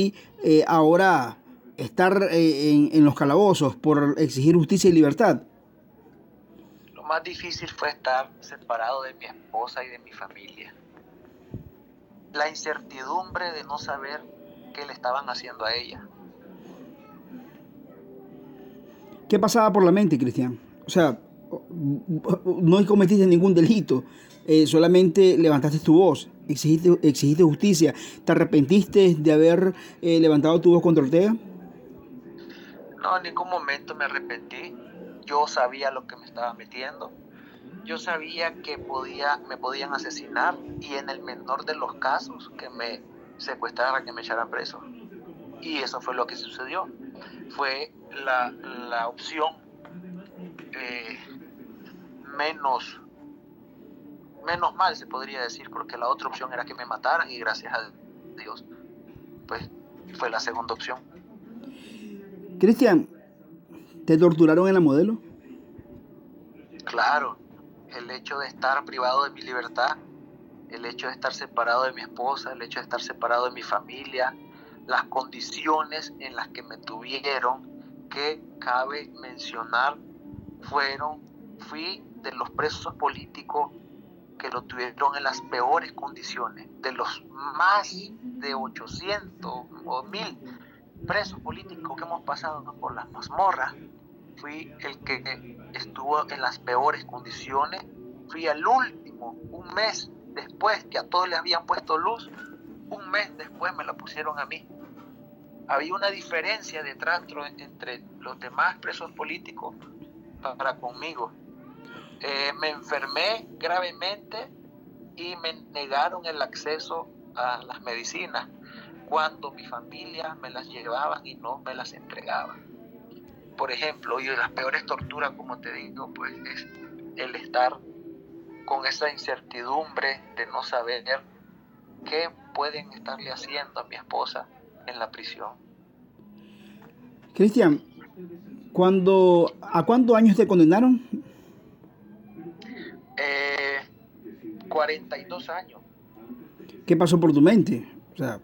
eh, ahora estar eh, en, en los calabozos por exigir justicia y libertad? Lo más difícil fue estar separado de mi esposa y de mi familia. La incertidumbre de no saber qué le estaban haciendo a ella. ¿Qué pasaba por la mente, Cristian? O sea, no cometiste ningún delito, eh, solamente levantaste tu voz, exigiste, exigiste, justicia. ¿Te arrepentiste de haber eh, levantado tu voz contra Ortega? No, en ningún momento me arrepentí. Yo sabía lo que me estaba metiendo. Yo sabía que podía, me podían asesinar y en el menor de los casos que me secuestraran, que me echaran preso. Y eso fue lo que sucedió. Fue la, la opción eh, menos menos mal se podría decir porque la otra opción era que me mataran y gracias a Dios pues fue la segunda opción Cristian ¿te torturaron en la modelo? claro el hecho de estar privado de mi libertad el hecho de estar separado de mi esposa el hecho de estar separado de mi familia las condiciones en las que me tuvieron que cabe mencionar fueron, fui de los presos políticos que lo tuvieron en las peores condiciones, de los más de 800 o 1000 presos políticos que hemos pasado por las mazmorras, fui el que estuvo en las peores condiciones, fui al último, un mes después que a todos le habían puesto luz, un mes después me la pusieron a mí había una diferencia de trato entre los demás presos políticos para conmigo. Eh, me enfermé gravemente y me negaron el acceso a las medicinas cuando mi familia me las llevaban y no me las entregaban. Por ejemplo, y las peores torturas, como te digo, pues es el estar con esa incertidumbre de no saber qué pueden estarle haciendo a mi esposa en la prisión. Cristian, ¿a cuántos años te condenaron? Eh, 42 años. ¿Qué pasó por tu mente? O sea,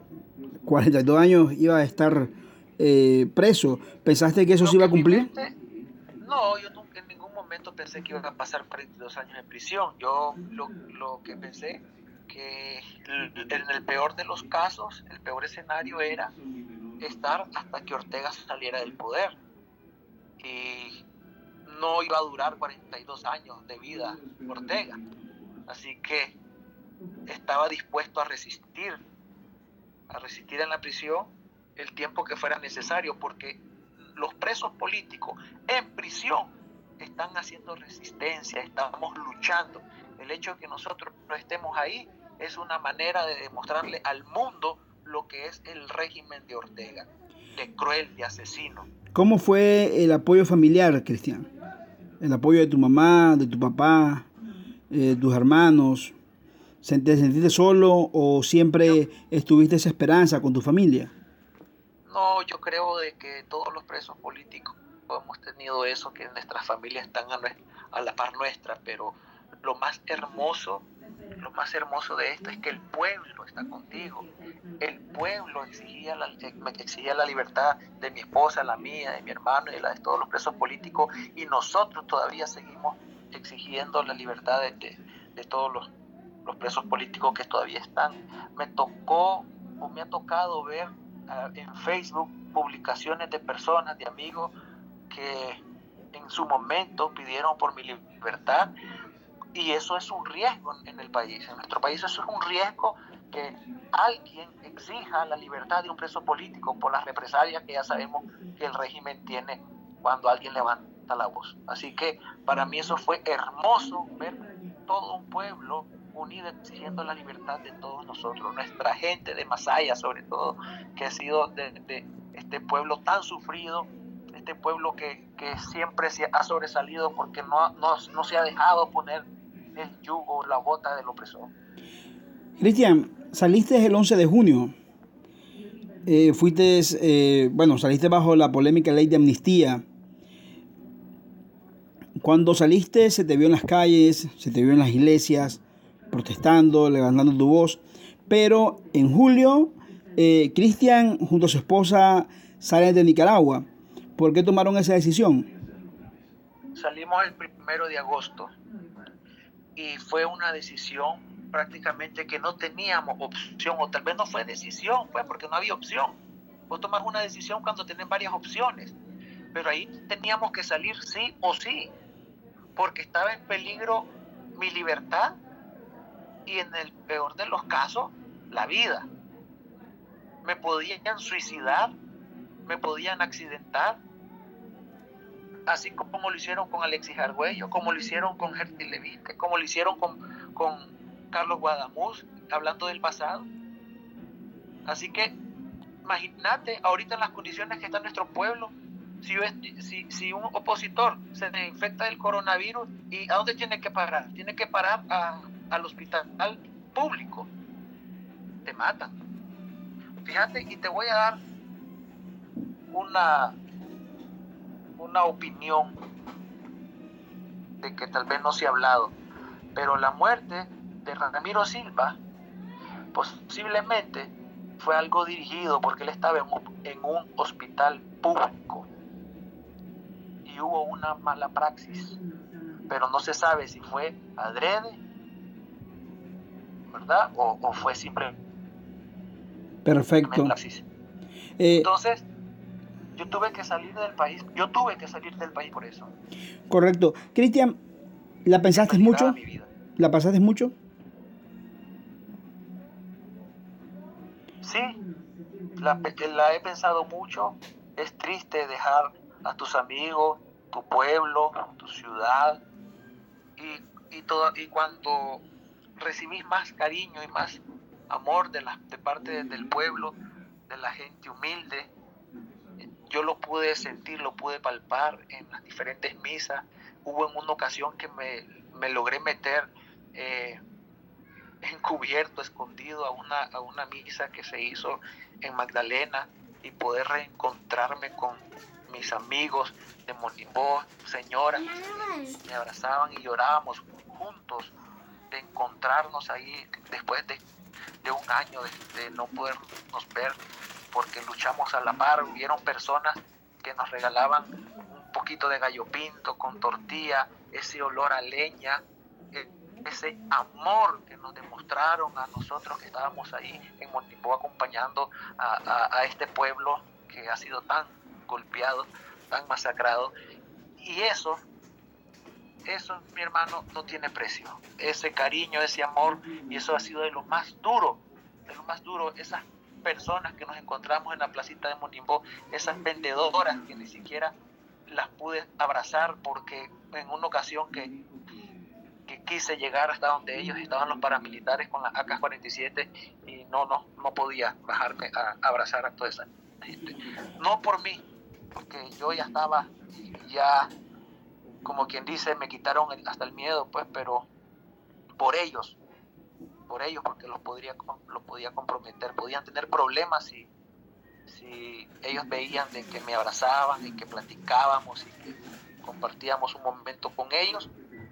42 años iba a estar eh, preso. ¿Pensaste que eso se iba a cumplir? Mente, no, yo nunca en ningún momento pensé que iba a pasar 42 años en prisión. Yo lo, lo que pensé que en el peor de los casos, el peor escenario era estar hasta que Ortega saliera del poder. Y no iba a durar 42 años de vida Ortega. Así que estaba dispuesto a resistir, a resistir en la prisión el tiempo que fuera necesario, porque los presos políticos en prisión están haciendo resistencia, estamos luchando. El hecho de que nosotros no estemos ahí es una manera de demostrarle al mundo lo que es el régimen de Ortega, de cruel, de asesino. ¿Cómo fue el apoyo familiar, Cristian? El apoyo de tu mamá, de tu papá, eh, de tus hermanos. ¿Te sentiste solo o siempre estuviste esa esperanza con tu familia? No, yo creo de que todos los presos políticos hemos tenido eso, que nuestras familias están a, a la par nuestra, pero lo más hermoso lo más hermoso de esto es que el pueblo está contigo. El pueblo exigía la, exigía la libertad de mi esposa, la mía, de mi hermano y de todos los presos políticos y nosotros todavía seguimos exigiendo la libertad de, de, todos los, los, presos políticos que todavía están. Me tocó o me ha tocado ver uh, en Facebook publicaciones de personas, de amigos que en su momento pidieron por mi libertad y eso es un riesgo en el país. En nuestro país eso es un riesgo que alguien exija la libertad de un preso político por las represalias que ya sabemos que el régimen tiene cuando alguien levanta la voz. Así que para mí eso fue hermoso ver todo un pueblo unido exigiendo la libertad de todos nosotros, nuestra gente de Masaya sobre todo, que ha sido de, este pueblo tan sufrido, este pueblo que, que siempre se ha sobresalido porque no, no, no se ha dejado poner el yugo, la bota del opresor. Cristian, saliste el 11 de junio. Eh, fuiste, eh, bueno, saliste bajo la polémica ley de amnistía. Cuando saliste se te vio en las calles, se te vio en las iglesias, protestando, levantando tu voz. Pero en julio Eh, Cristian, junto a su esposa, salen de Nicaragua. ¿Por qué tomaron esa decisión? Salimos el primero de agosto y fue una decisión prácticamente que no teníamos opción, o tal vez no fue decisión, fue porque no había opción. Vos tomas una decisión cuando tenés varias opciones, pero ahí teníamos que salir sí o sí, porque estaba en peligro mi libertad y en el peor de los casos, la vida. Me podían suicidar, me podían accidentar, así como lo hicieron con Alexis Argüello, como lo hicieron con Gerti Levite, como lo hicieron con, con Carlos Guadamuz, hablando del pasado. Así que imagínate ahorita en las condiciones que está nuestro pueblo, si, si, un opositor se infecta del coronavirus, ¿y a dónde tiene que parar? Tiene que parar al hospital público. Te matan. Fíjate, y te voy a dar una, una opinión de que tal vez no se ha hablado, pero la muerte de Ramiro Silva posiblemente fue algo dirigido porque él estaba en un, en un hospital público y hubo una mala praxis, pero no se sabe si fue adrede, ¿verdad? O, o fue siempre Perfecto. Eh, Entonces, yo tuve que salir del país, yo tuve que salir del país por eso. Correcto. Cristian, ¿la pensaste mucho? ¿La pasaste mucho? Sí, la, la, he pensado mucho. Es triste dejar a tus amigos, tu pueblo, tu ciudad. Y, y, todo, y cuando recibís más cariño y más amor de, la, de parte del pueblo, de la gente humilde, yo lo pude sentir, lo pude palpar en las diferentes misas. Hubo en una ocasión que me, me logré meter eh, encubierto, escondido a una, a una misa que se hizo en Magdalena y poder reencontrarme con mis amigos de Monimbó, señoras, me abrazaban y llorábamos juntos de encontrarnos ahí después de, de un año de, de no podernos ver porque luchamos a la par, hubieron personas que nos regalaban un poquito de gallo pinto con tortilla, ese olor a leña, e, ese amor que nos demostraron a nosotros que estábamos ahí en Montipo acompañando a, a, este pueblo que ha sido tan golpeado, tan masacrado. Y eso, eso, mi hermano, no tiene precio. Ese cariño, ese amor, y eso ha sido de lo más duro, de lo más duro, esas personas que nos encontramos en la placita de Monimbó, esas vendedoras que ni siquiera las pude abrazar porque en una ocasión que, que quise llegar hasta donde ellos estaban los paramilitares con las AK-47 y no, no, no podía bajarme a, abrazar a toda esa gente. No por mí, porque yo ya estaba, ya como quien dice, me quitaron hasta el miedo, pues, pero por ellos, por ellos porque los, podría, los podía comprometer, podían tener problemas si, si ellos veían de que me abrazaban y que platicábamos y que compartíamos un momento con ellos,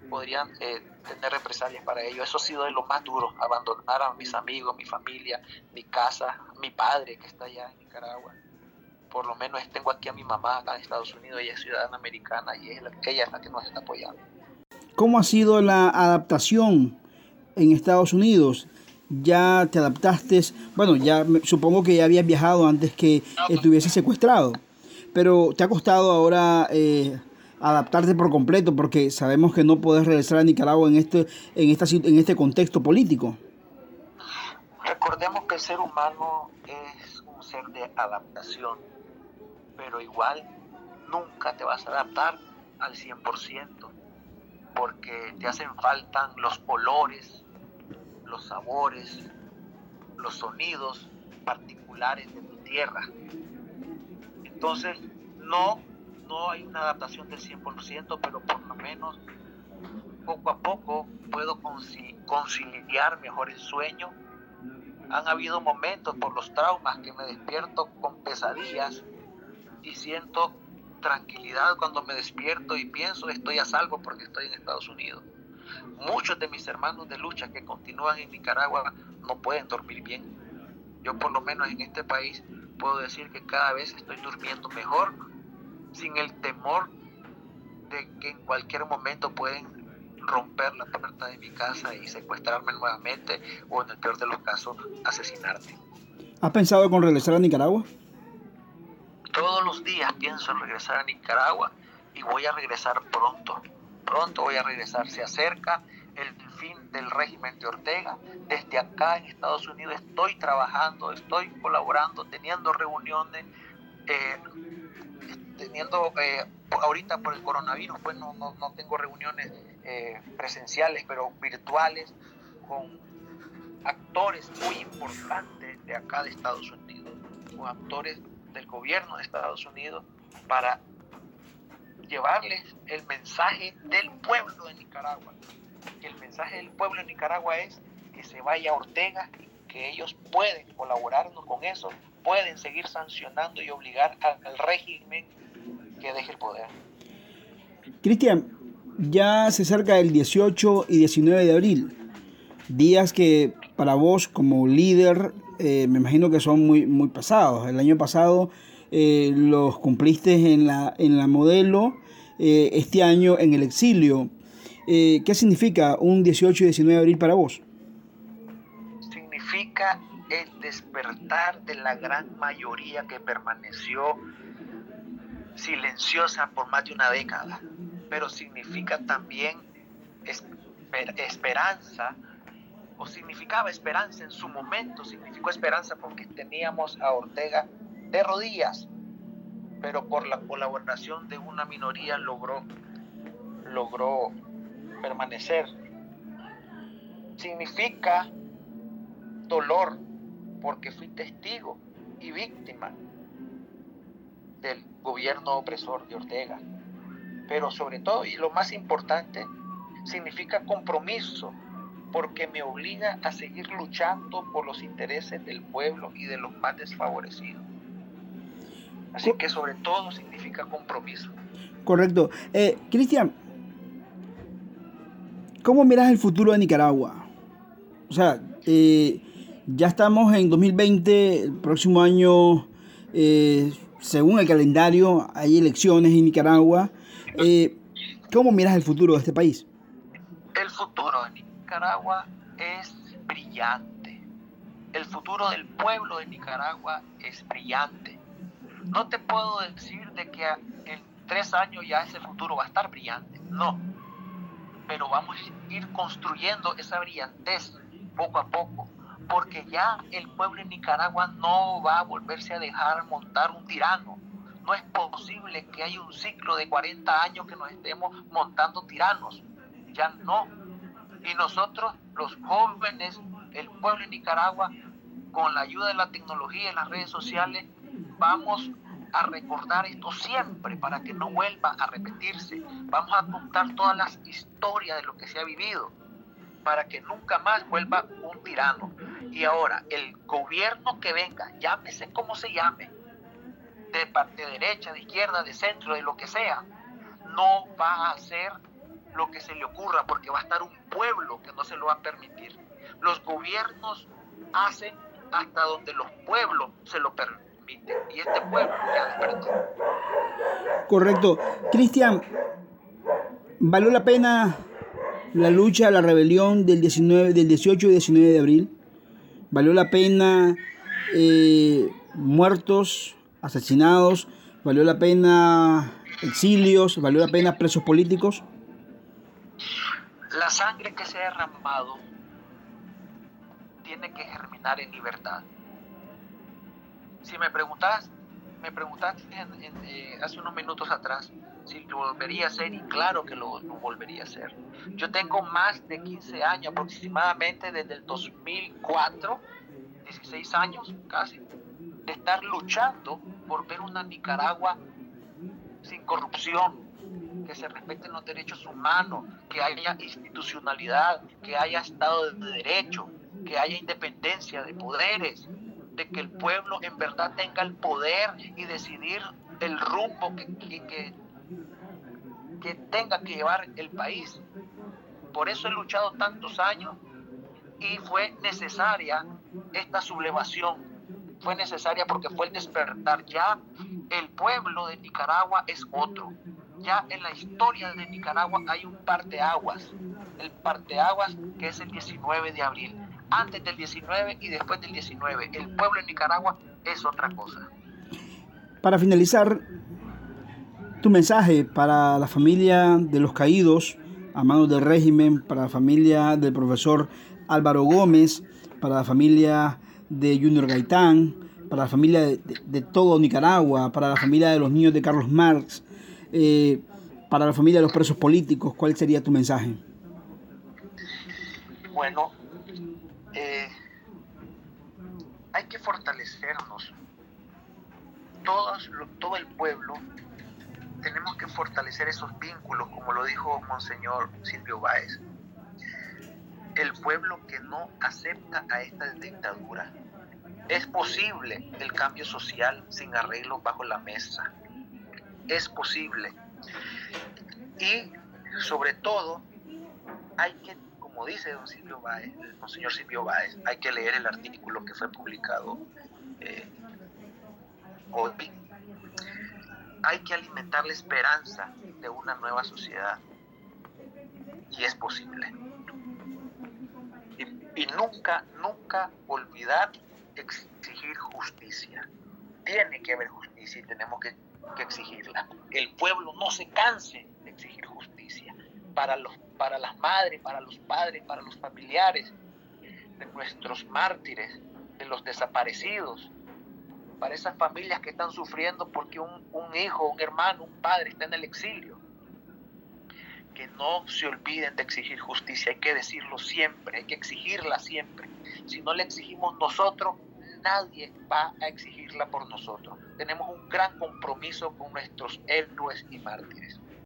podrían eh, tener represalias para ellos. Eso ha sido de lo más duro, abandonar a mis amigos, mi familia, mi casa, mi padre que está allá en Nicaragua. Por lo menos tengo aquí a mi mamá en Estados Unidos, ella es ciudadana americana y ella es la que nos está apoyando. ¿Cómo ha sido la adaptación en Estados Unidos, ya te adaptaste, bueno, ya supongo que ya habías viajado antes que estuviese secuestrado, pero te ha costado ahora eh, adaptarte por completo porque sabemos que no puedes regresar a Nicaragua en este, en, esta, en este contexto político. Recordemos que el ser humano es un ser de adaptación, pero igual nunca te vas a adaptar al 100% porque te hacen falta los olores, los sabores, los sonidos particulares de tu tierra. Entonces, no, no hay una adaptación del 100%, pero por lo menos poco a poco puedo conciliar mejor el sueño. Han habido momentos por los traumas que me despierto con pesadillas y siento tranquilidad cuando me despierto y pienso estoy a salvo porque estoy en Estados Unidos. Muchos de mis hermanos de lucha que continúan en Nicaragua no pueden dormir bien Yo por lo menos en este país puedo decir que cada vez estoy durmiendo mejor, sin el temor de que en cualquier momento pueden romper la puerta de mi casa y secuestrarme nuevamente o en el peor de los casos asesinarte. ¿Has pensado con regresar a Nicaragua? Todos los días pienso en regresar a Nicaragua y voy a regresar pronto. Pronto voy a regresar. Se acerca el fin del régimen de Ortega. Desde acá en Estados Unidos estoy trabajando, estoy colaborando, teniendo reuniones, eh, teniendo, eh, ahorita por el coronavirus, pues no, no, no tengo reuniones eh, presenciales, pero virtuales, con actores muy importantes de acá de Estados Unidos, con actores del gobierno de Estados Unidos, para llevarles el mensaje del pueblo de Nicaragua. El mensaje del pueblo de Nicaragua es que se vaya Ortega, que ellos pueden colaborarnos con eso, pueden seguir sancionando y obligar al régimen que deje el poder. Cristian, ya se acerca el 18 y 19 de abril, días que para vos como líder eh, me imagino que son muy, muy pasados. El año pasado eh, los cumpliste en la, en la modelo, eh, este año en el exilio. ¿Qué significa un 18 y 19 de abril para vos? Significa el despertar de la gran mayoría que permaneció silenciosa por más de una década, pero significa también esperanza, o significaba esperanza en su momento, significó esperanza porque teníamos a Ortega de rodillas, pero por la colaboración de una minoría logró, logró permanecer. Significa dolor porque fui testigo y víctima del gobierno opresor de Ortega. Pero sobre todo, y lo más importante, significa compromiso, porque me obliga a seguir luchando por los intereses del pueblo y de los más desfavorecidos. Así que sobre todo significa compromiso. Correcto. Eh, Cristian, ¿cómo miras el futuro de Nicaragua? O sea, eh, ya estamos en 2020, el próximo año eh, según el calendario, hay elecciones en Nicaragua. Eh, ¿Cómo miras el futuro de este país? El futuro de Nicaragua es brillante. El futuro del pueblo de Nicaragua es brillante. No te puedo decir de que en tres años ya ese futuro va a estar brillante. No. Pero vamos a ir construyendo esa brillantez poco a poco porque ya el pueblo en Nicaragua no va a volverse a dejar montar un tirano. No es posible que haya un ciclo de 40 años que nos estemos montando tiranos. Ya no. Y nosotros, los jóvenes, el pueblo en Nicaragua, con la ayuda de la tecnología y las redes sociales, vamos a recordar esto siempre para que no vuelva a repetirse. Vamos a contar todas las historias de lo que se ha vivido para que nunca más vuelva un tirano. Y ahora, el gobierno que venga, llámese como se llame, de parte derecha, de izquierda, de centro, de lo que sea, no va a hacer lo que se le ocurra, porque va a estar un pueblo que no se lo va a permitir. Los gobiernos hacen hasta donde los pueblos se lo permiten. Y este pueblo ya despertó. Correcto. Cristian, ¿valió la pena la lucha, la rebelión del, 19, del 18 y 19 de abril? ¿Valió la pena eh, muertos, asesinados? ¿Valió la pena exilios? ¿Valió la pena presos políticos? La sangre que se ha derramado tiene que germinar en libertad. Si me preguntas, me preguntaste eh, hace unos minutos atrás si lo volvería a hacer y claro que lo, lo, volvería a hacer. Yo tengo más de 15 años aproximadamente desde el 2004, 16 años casi, de estar luchando por ver una Nicaragua sin corrupción, que se respeten los derechos humanos, que haya institucionalidad, que haya Estado de Derecho, que haya independencia de poderes, de que el pueblo en verdad tenga el poder y decidir el rumbo que, que, que tenga que llevar el país. Por eso he luchado tantos años y fue necesaria esta sublevación fue necesaria porque fue el despertar. Ya el pueblo de Nicaragua es otro. Ya en la historia de Nicaragua hay un parteaguas. El parteaguas que es el 19 de abril. Antes del 19 y después del 19. El pueblo de Nicaragua es otra cosa. Para finalizar, tu mensaje para la familia de los caídos a manos del régimen, para la familia del profesor Álvaro Gómez, para la familia de Junior Gaitán, para la familia de, todo Nicaragua, para la familia de los niños de Carlos Marx, eh, para la familia de los presos políticos, ¿cuál sería tu mensaje? Bueno, eh, hay que fortalecernos. Todos, todo el pueblo tenemos que fortalecer esos vínculos, como lo dijo Monseñor Silvio Báez. El pueblo que no acepta a esta dictadura. Es posible el cambio social sin arreglos bajo la mesa. Es posible. Y sobre todo, hay que, como dice don Silvio Báez, el Monseñor Silvio Báez, hay que leer el artículo que fue publicado eh, hoy hay que alimentar la esperanza de una nueva sociedad. Y es posible. Y, nunca, nunca olvidar exigir justicia. Tiene que haber justicia y tenemos que, exigirla. El pueblo no se canse de exigir justicia para, los, para las madres, para los padres, para los familiares de nuestros mártires, de los desaparecidos, para esas familias que están sufriendo porque un, un hijo, un hermano, un padre está en el exilio. Que no se olviden de exigir justicia, hay que decirlo siempre, hay que exigirla siempre. Si no la exigimos nosotros, nadie va a exigirla por nosotros. Tenemos un gran compromiso con nuestros héroes y mártires.